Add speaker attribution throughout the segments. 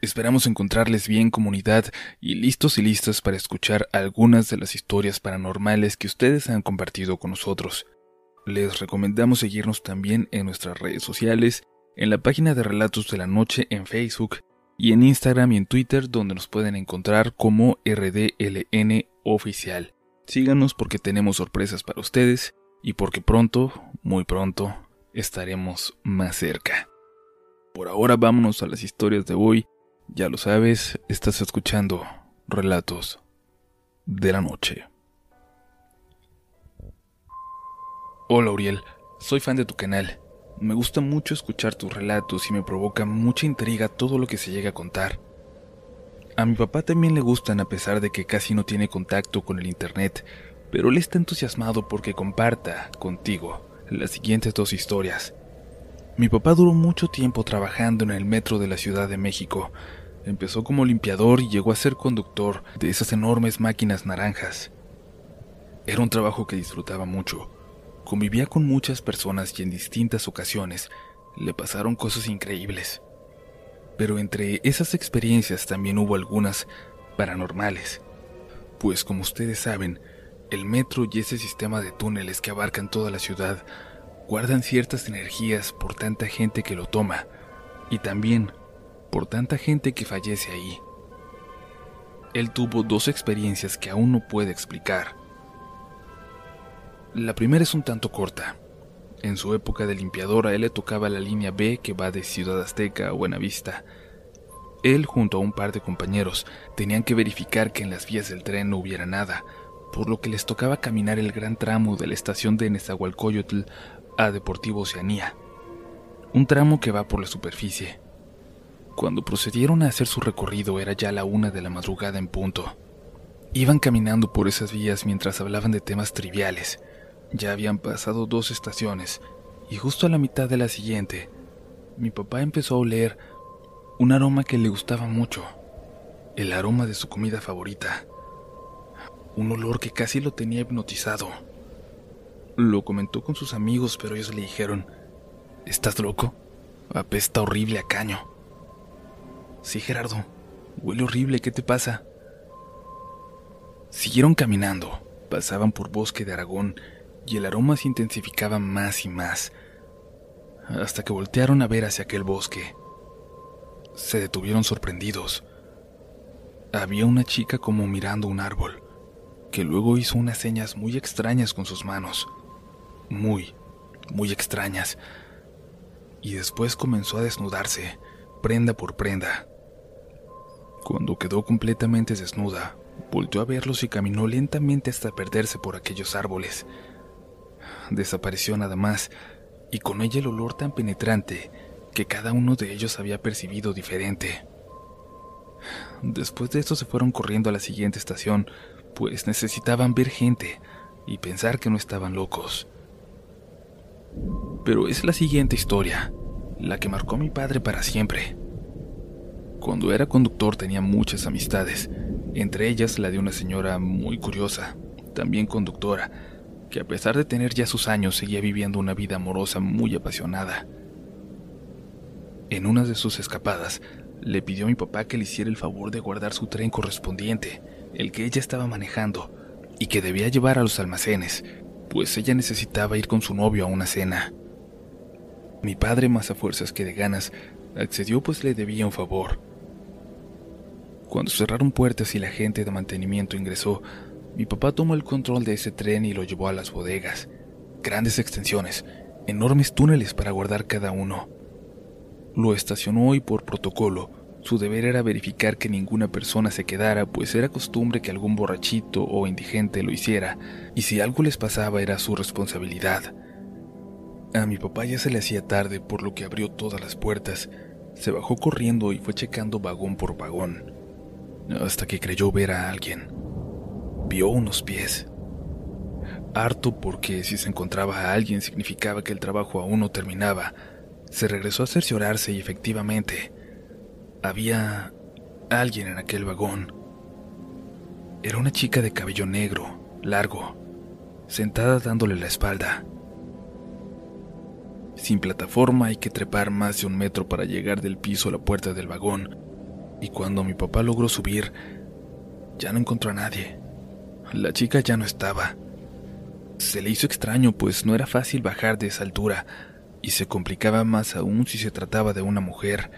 Speaker 1: Esperamos encontrarles bien comunidad y listos y listas para escuchar algunas de las historias paranormales que ustedes han compartido con nosotros. Les recomendamos seguirnos también en nuestras redes sociales, en la página de Relatos de la Noche en Facebook y en Instagram y en Twitter donde nos pueden encontrar como RDLN Oficial. Síganos porque tenemos sorpresas para ustedes y porque pronto, muy pronto, estaremos más cerca. Por ahora vámonos a las historias de hoy ya lo sabes, estás escuchando Relatos de la Noche. Hola Uriel, soy fan de tu canal. Me gusta mucho escuchar tus relatos y me provoca mucha intriga todo lo que se llega a contar. A mi papá también le gustan a pesar de que casi no tiene contacto con el Internet, pero él está entusiasmado porque comparta contigo las siguientes dos historias. Mi papá duró mucho tiempo trabajando en el metro de la Ciudad de México. Empezó como limpiador y llegó a ser conductor de esas enormes máquinas naranjas. Era un trabajo que disfrutaba mucho. Convivía con muchas personas y en distintas ocasiones le pasaron cosas increíbles. Pero entre esas experiencias también hubo algunas paranormales. Pues como ustedes saben, el metro y ese sistema de túneles que abarcan toda la ciudad guardan ciertas energías por tanta gente que lo toma y también por tanta gente que fallece ahí. Él tuvo dos experiencias que aún no puede explicar. La primera es un tanto corta. En su época de limpiador a él le tocaba la línea B que va de Ciudad Azteca a Buenavista. Él junto a un par de compañeros tenían que verificar que en las vías del tren no hubiera nada, por lo que les tocaba caminar el gran tramo de la estación de Nezahualcóyotl a Deportivo Oceanía, un tramo que va por la superficie. Cuando procedieron a hacer su recorrido era ya la una de la madrugada en punto. Iban caminando por esas vías mientras hablaban de temas triviales. Ya habían pasado dos estaciones y justo a la mitad de la siguiente, mi papá empezó a oler un aroma que le gustaba mucho, el aroma de su comida favorita, un olor que casi lo tenía hipnotizado. Lo comentó con sus amigos, pero ellos le dijeron, ¿estás loco? Apesta horrible a caño. Sí, Gerardo, huele horrible, ¿qué te pasa? Siguieron caminando, pasaban por bosque de Aragón y el aroma se intensificaba más y más, hasta que voltearon a ver hacia aquel bosque. Se detuvieron sorprendidos. Había una chica como mirando un árbol, que luego hizo unas señas muy extrañas con sus manos muy, muy extrañas, y después comenzó a desnudarse, prenda por prenda. Cuando quedó completamente desnuda, volvió a verlos y caminó lentamente hasta perderse por aquellos árboles. Desapareció nada más, y con ella el olor tan penetrante que cada uno de ellos había percibido diferente. Después de esto se fueron corriendo a la siguiente estación, pues necesitaban ver gente y pensar que no estaban locos. Pero es la siguiente historia, la que marcó a mi padre para siempre. Cuando era conductor tenía muchas amistades, entre ellas la de una señora muy curiosa, también conductora, que a pesar de tener ya sus años seguía viviendo una vida amorosa muy apasionada. En una de sus escapadas, le pidió a mi papá que le hiciera el favor de guardar su tren correspondiente, el que ella estaba manejando, y que debía llevar a los almacenes, pues ella necesitaba ir con su novio a una cena. Mi padre, más a fuerzas que de ganas, accedió pues le debía un favor. Cuando cerraron puertas y la gente de mantenimiento ingresó, mi papá tomó el control de ese tren y lo llevó a las bodegas. Grandes extensiones, enormes túneles para guardar cada uno. Lo estacionó y por protocolo su deber era verificar que ninguna persona se quedara, pues era costumbre que algún borrachito o indigente lo hiciera, y si algo les pasaba era su responsabilidad. A mi papá ya se le hacía tarde, por lo que abrió todas las puertas, se bajó corriendo y fue checando vagón por vagón, hasta que creyó ver a alguien. Vio unos pies. Harto porque si se encontraba a alguien significaba que el trabajo aún no terminaba, se regresó a cerciorarse y efectivamente, había alguien en aquel vagón. Era una chica de cabello negro, largo, sentada dándole la espalda. Sin plataforma hay que trepar más de un metro para llegar del piso a la puerta del vagón, y cuando mi papá logró subir, ya no encontró a nadie. La chica ya no estaba. Se le hizo extraño, pues no era fácil bajar de esa altura, y se complicaba más aún si se trataba de una mujer,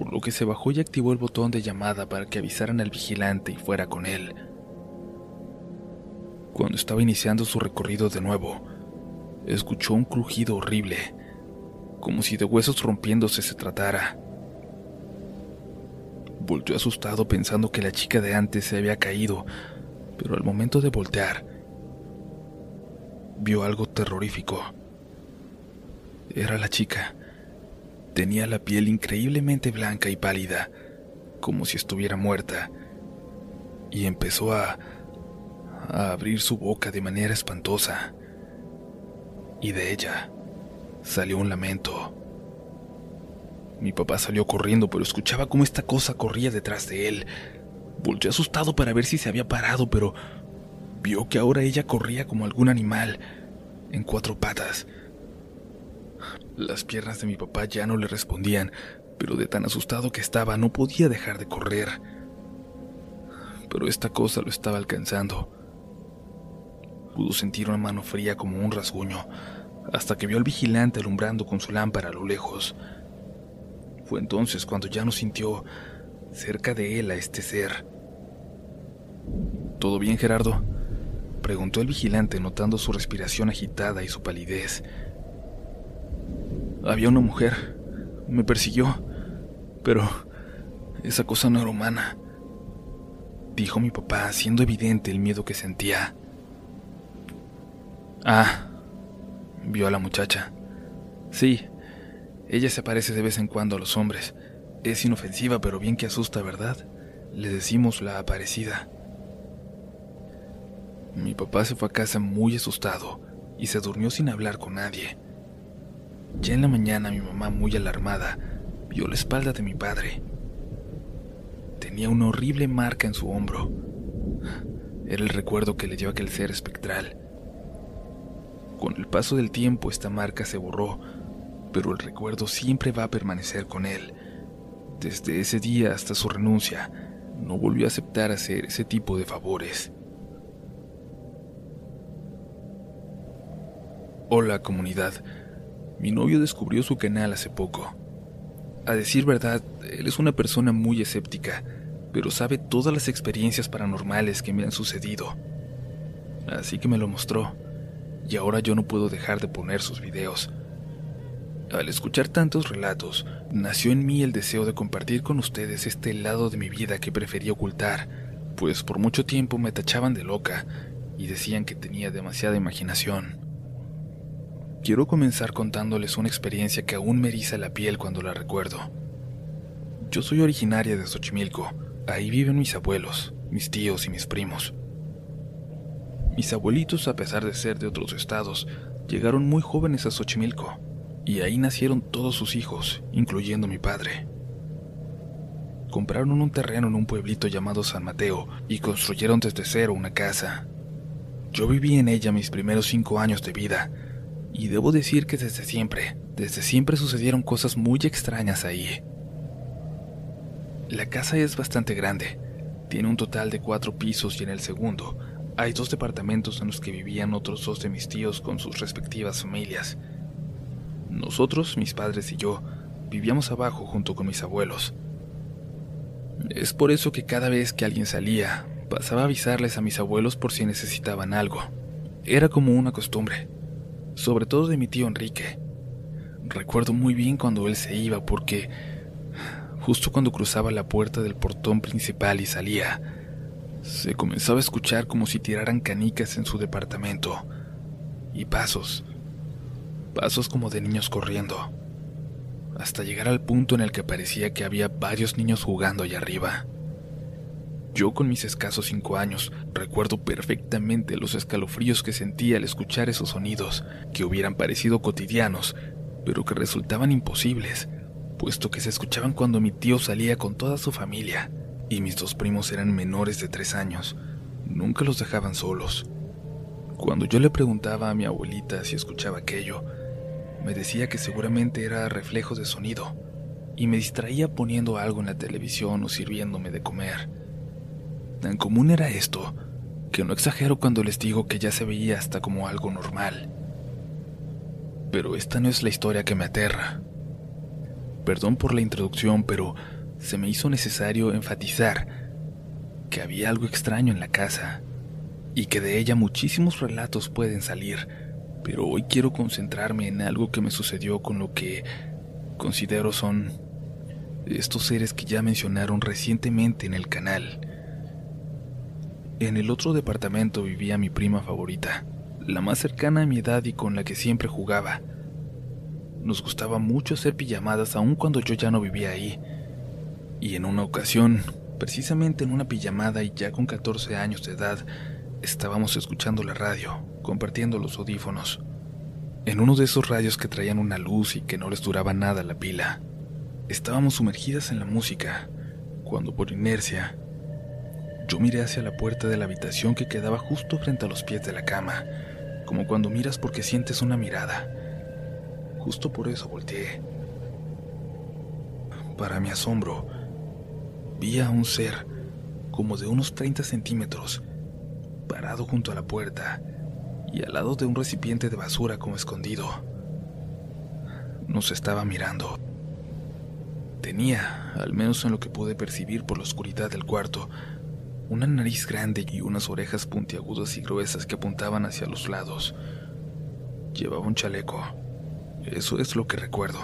Speaker 1: por lo que se bajó y activó el botón de llamada para que avisaran al vigilante y fuera con él. Cuando estaba iniciando su recorrido de nuevo, escuchó un crujido horrible, como si de huesos rompiéndose se tratara. Volteó asustado pensando que la chica de antes se había caído, pero al momento de voltear, vio algo terrorífico. Era la chica. Tenía la piel increíblemente blanca y pálida, como si estuviera muerta, y empezó a, abrir su boca de manera espantosa. Y de ella salió un lamento. Mi papá salió corriendo, pero escuchaba cómo esta cosa corría detrás de él. Volvió asustado para ver si se había parado, pero vio que ahora ella corría como algún animal, en cuatro patas. Las piernas de mi papá ya no le respondían, pero de tan asustado que estaba no podía dejar de correr. Pero esta cosa lo estaba alcanzando. Pudo sentir una mano fría como un rasguño, hasta que vio al vigilante alumbrando con su lámpara a lo lejos. Fue entonces cuando ya no sintió cerca de él a este ser. ¿Todo bien, Gerardo? preguntó el vigilante notando su respiración agitada y su palidez. Había una mujer. Me persiguió. Pero esa cosa no era humana. Dijo mi papá, haciendo evidente el miedo que sentía. Ah, vio a la muchacha. Sí, ella se parece de vez en cuando a los hombres. Es inofensiva, pero bien que asusta, ¿verdad? Le decimos la aparecida. Mi papá se fue a casa muy asustado y se durmió sin hablar con nadie. Ya en la mañana mi mamá, muy alarmada, vio la espalda de mi padre. Tenía una horrible marca en su hombro. Era el recuerdo que le dio aquel ser espectral. Con el paso del tiempo esta marca se borró, pero el recuerdo siempre va a permanecer con él. Desde ese día hasta su renuncia, no volvió a aceptar hacer ese tipo de favores. Hola comunidad, mi novio descubrió su canal hace poco. A decir verdad, él es una persona muy escéptica, pero sabe todas las experiencias paranormales que me han sucedido. Así que me lo mostró, y ahora yo no puedo dejar de poner sus videos. Al escuchar tantos relatos, nació en mí el deseo de compartir con ustedes este lado de mi vida que prefería ocultar, pues por mucho tiempo me tachaban de loca y decían que tenía demasiada imaginación. Quiero comenzar contándoles una experiencia que aún me eriza la piel cuando la recuerdo. Yo soy originaria de Xochimilco. Ahí viven mis abuelos, mis tíos y mis primos. Mis abuelitos, a pesar de ser de otros estados, llegaron muy jóvenes a Xochimilco, y ahí nacieron todos sus hijos, incluyendo mi padre. Compraron un terreno en un pueblito llamado San Mateo y construyeron desde cero una casa. Yo viví en ella mis primeros cinco años de vida, y debo decir que desde siempre, desde siempre sucedieron cosas muy extrañas ahí. La casa es bastante grande. Tiene un total de cuatro pisos y en el segundo hay dos departamentos en los que vivían otros dos de mis tíos con sus respectivas familias. Nosotros, mis padres y yo, vivíamos abajo junto con mis abuelos. Es por eso que cada vez que alguien salía, pasaba a avisarles a mis abuelos por si necesitaban algo. Era como una costumbre sobre todo de mi tío Enrique. Recuerdo muy bien cuando él se iba porque justo cuando cruzaba la puerta del portón principal y salía, se comenzaba a escuchar como si tiraran canicas en su departamento y pasos, pasos como de niños corriendo, hasta llegar al punto en el que parecía que había varios niños jugando allá arriba. Yo con mis escasos cinco años recuerdo perfectamente los escalofríos que sentía al escuchar esos sonidos que hubieran parecido cotidianos, pero que resultaban imposibles, puesto que se escuchaban cuando mi tío salía con toda su familia y mis dos primos eran menores de tres años. Nunca los dejaban solos. Cuando yo le preguntaba a mi abuelita si escuchaba aquello, me decía que seguramente era reflejo de sonido y me distraía poniendo algo en la televisión o sirviéndome de comer. Tan común era esto, que no exagero cuando les digo que ya se veía hasta como algo normal. Pero esta no es la historia que me aterra. Perdón por la introducción, pero se me hizo necesario enfatizar que había algo extraño en la casa y que de ella muchísimos relatos pueden salir, pero hoy quiero concentrarme en algo que me sucedió con lo que considero son estos seres que ya mencionaron recientemente en el canal. En el otro departamento vivía mi prima favorita, la más cercana a mi edad y con la que siempre jugaba. Nos gustaba mucho hacer pijamadas aun cuando yo ya no vivía ahí. Y en una ocasión, precisamente en una pijamada y ya con 14 años de edad, estábamos escuchando la radio, compartiendo los audífonos. En uno de esos radios que traían una luz y que no les duraba nada la pila. Estábamos sumergidas en la música, cuando por inercia, yo miré hacia la puerta de la habitación que quedaba justo frente a los pies de la cama, como cuando miras porque sientes una mirada. Justo por eso volteé. Para mi asombro, vi a un ser como de unos 30 centímetros, parado junto a la puerta y al lado de un recipiente de basura como escondido. Nos estaba mirando. Tenía, al menos en lo que pude percibir por la oscuridad del cuarto, una nariz grande y unas orejas puntiagudas y gruesas que apuntaban hacia los lados. Llevaba un chaleco. Eso es lo que recuerdo.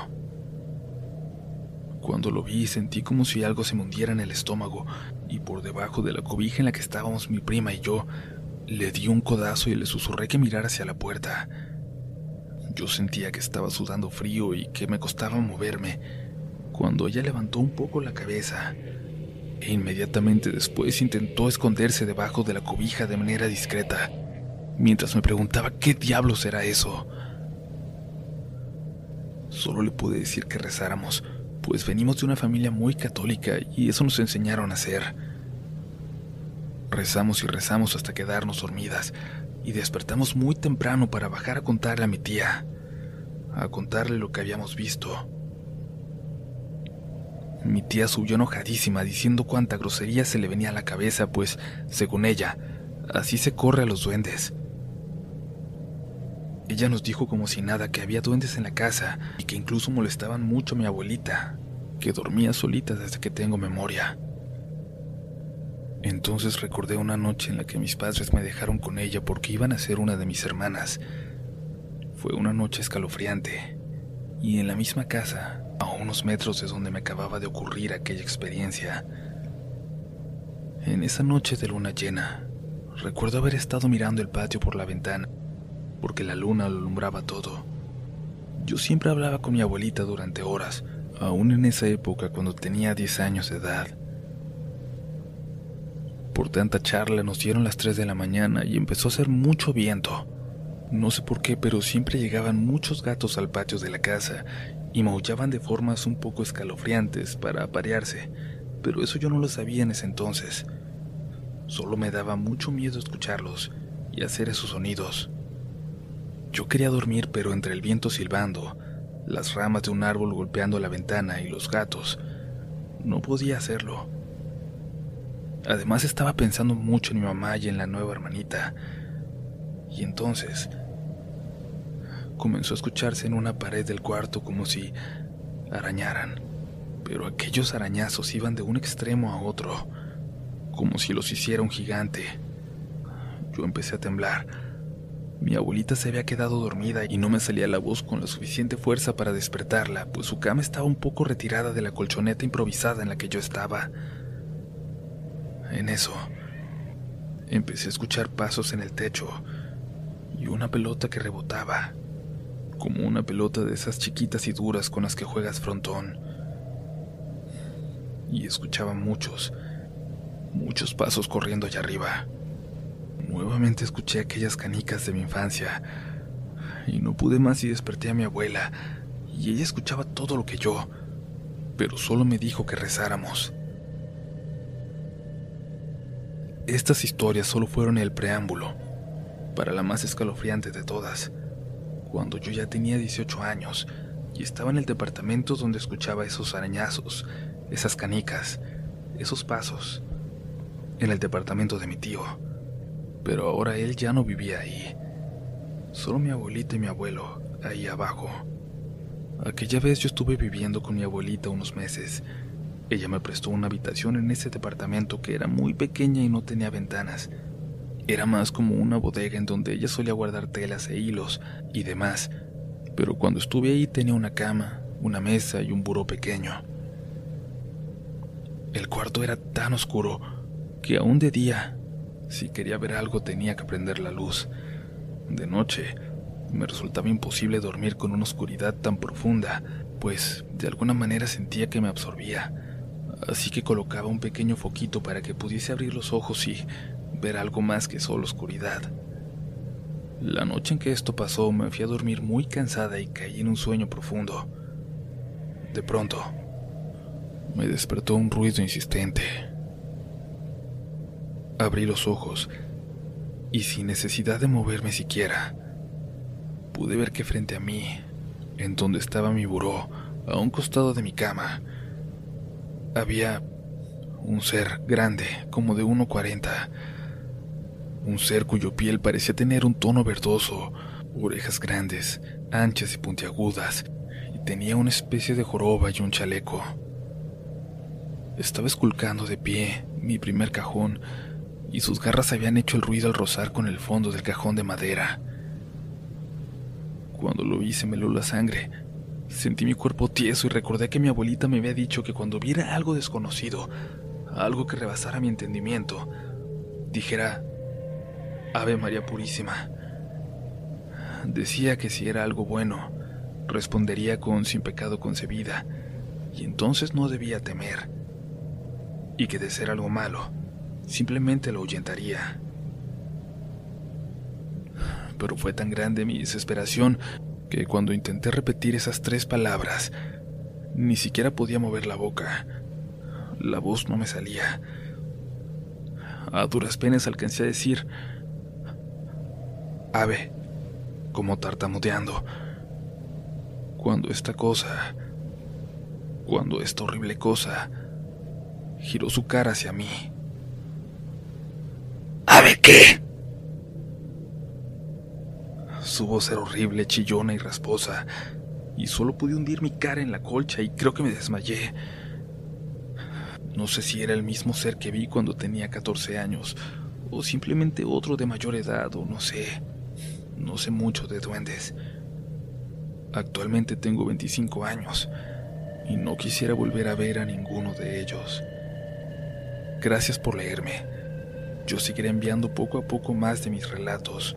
Speaker 1: Cuando lo vi sentí como si algo se me hundiera en el estómago y por debajo de la cobija en la que estábamos mi prima y yo, le di un codazo y le susurré que mirara hacia la puerta. Yo sentía que estaba sudando frío y que me costaba moverme, cuando ella levantó un poco la cabeza e inmediatamente después intentó esconderse debajo de la cobija de manera discreta, mientras me preguntaba qué diablos era eso. Solo le pude decir que rezáramos, pues venimos de una familia muy católica y eso nos enseñaron a hacer. Rezamos y rezamos hasta quedarnos dormidas y despertamos muy temprano para bajar a contarle a mi tía, a contarle lo que habíamos visto. Mi tía subió enojadísima diciendo cuánta grosería se le venía a la cabeza, pues, según ella, así se corre a los duendes. Ella nos dijo como si nada que había duendes en la casa y que incluso molestaban mucho a mi abuelita, que dormía solita desde que tengo memoria. Entonces recordé una noche en la que mis padres me dejaron con ella porque iban a ser una de mis hermanas. Fue una noche escalofriante, y en la misma casa, unos metros de donde me acababa de ocurrir aquella experiencia. En esa noche de luna llena, recuerdo haber estado mirando el patio por la ventana, porque la luna lo alumbraba todo. Yo siempre hablaba con mi abuelita durante horas, aún en esa época cuando tenía 10 años de edad. Por tanta charla nos dieron las 3 de la mañana y empezó a hacer mucho viento. No sé por qué, pero siempre llegaban muchos gatos al patio de la casa y maullaban de formas un poco escalofriantes para aparearse, pero eso yo no lo sabía en ese entonces. Solo me daba mucho miedo escucharlos y hacer esos sonidos. Yo quería dormir, pero entre el viento silbando, las ramas de un árbol golpeando la ventana y los gatos, no podía hacerlo. Además estaba pensando mucho en mi mamá y en la nueva hermanita. Y entonces comenzó a escucharse en una pared del cuarto como si arañaran, pero aquellos arañazos iban de un extremo a otro, como si los hiciera un gigante. Yo empecé a temblar. Mi abuelita se había quedado dormida y no me salía la voz con la suficiente fuerza para despertarla, pues su cama estaba un poco retirada de la colchoneta improvisada en la que yo estaba. En eso, empecé a escuchar pasos en el techo y una pelota que rebotaba como una pelota de esas chiquitas y duras con las que juegas frontón. Y escuchaba muchos, muchos pasos corriendo allá arriba. Nuevamente escuché aquellas canicas de mi infancia y no pude más y desperté a mi abuela y ella escuchaba todo lo que yo, pero solo me dijo que rezáramos. Estas historias solo fueron el preámbulo para la más escalofriante de todas cuando yo ya tenía 18 años, y estaba en el departamento donde escuchaba esos arañazos, esas canicas, esos pasos, en el departamento de mi tío. Pero ahora él ya no vivía ahí. Solo mi abuelita y mi abuelo, ahí abajo. Aquella vez yo estuve viviendo con mi abuelita unos meses. Ella me prestó una habitación en ese departamento que era muy pequeña y no tenía ventanas. Era más como una bodega en donde ella solía guardar telas e hilos y demás, pero cuando estuve ahí tenía una cama, una mesa y un buró pequeño. El cuarto era tan oscuro que aún de día, si quería ver algo tenía que prender la luz. De noche, me resultaba imposible dormir con una oscuridad tan profunda, pues de alguna manera sentía que me absorbía. Así que colocaba un pequeño foquito para que pudiese abrir los ojos y ver algo más que solo oscuridad. La noche en que esto pasó me fui a dormir muy cansada y caí en un sueño profundo. De pronto, me despertó un ruido insistente. Abrí los ojos y sin necesidad de moverme siquiera, pude ver que frente a mí, en donde estaba mi buró, a un costado de mi cama, había un ser grande, como de 1,40. Un ser cuyo piel parecía tener un tono verdoso, orejas grandes, anchas y puntiagudas, y tenía una especie de joroba y un chaleco. Estaba esculcando de pie mi primer cajón, y sus garras habían hecho el ruido al rozar con el fondo del cajón de madera. Cuando lo vi se me heló la sangre. Sentí mi cuerpo tieso y recordé que mi abuelita me había dicho que cuando viera algo desconocido, algo que rebasara mi entendimiento, dijera, Ave María Purísima. Decía que si era algo bueno, respondería con sin pecado concebida, y entonces no debía temer, y que de ser algo malo, simplemente lo ahuyentaría. Pero fue tan grande mi desesperación que cuando intenté repetir esas tres palabras, ni siquiera podía mover la boca. La voz no me salía. A duras penas alcancé a decir ave, como tartamudeando. Cuando esta cosa, cuando esta horrible cosa, giró su cara hacia mí. ¿Ave qué? Su voz era horrible, chillona y rasposa, y solo pude hundir mi cara en la colcha y creo que me desmayé. No sé si era el mismo ser que vi cuando tenía 14 años, o simplemente otro de mayor edad, o no sé. No sé mucho de duendes. Actualmente tengo 25 años y no quisiera volver a ver a ninguno de ellos. Gracias por leerme. Yo seguiré enviando poco a poco más de mis relatos.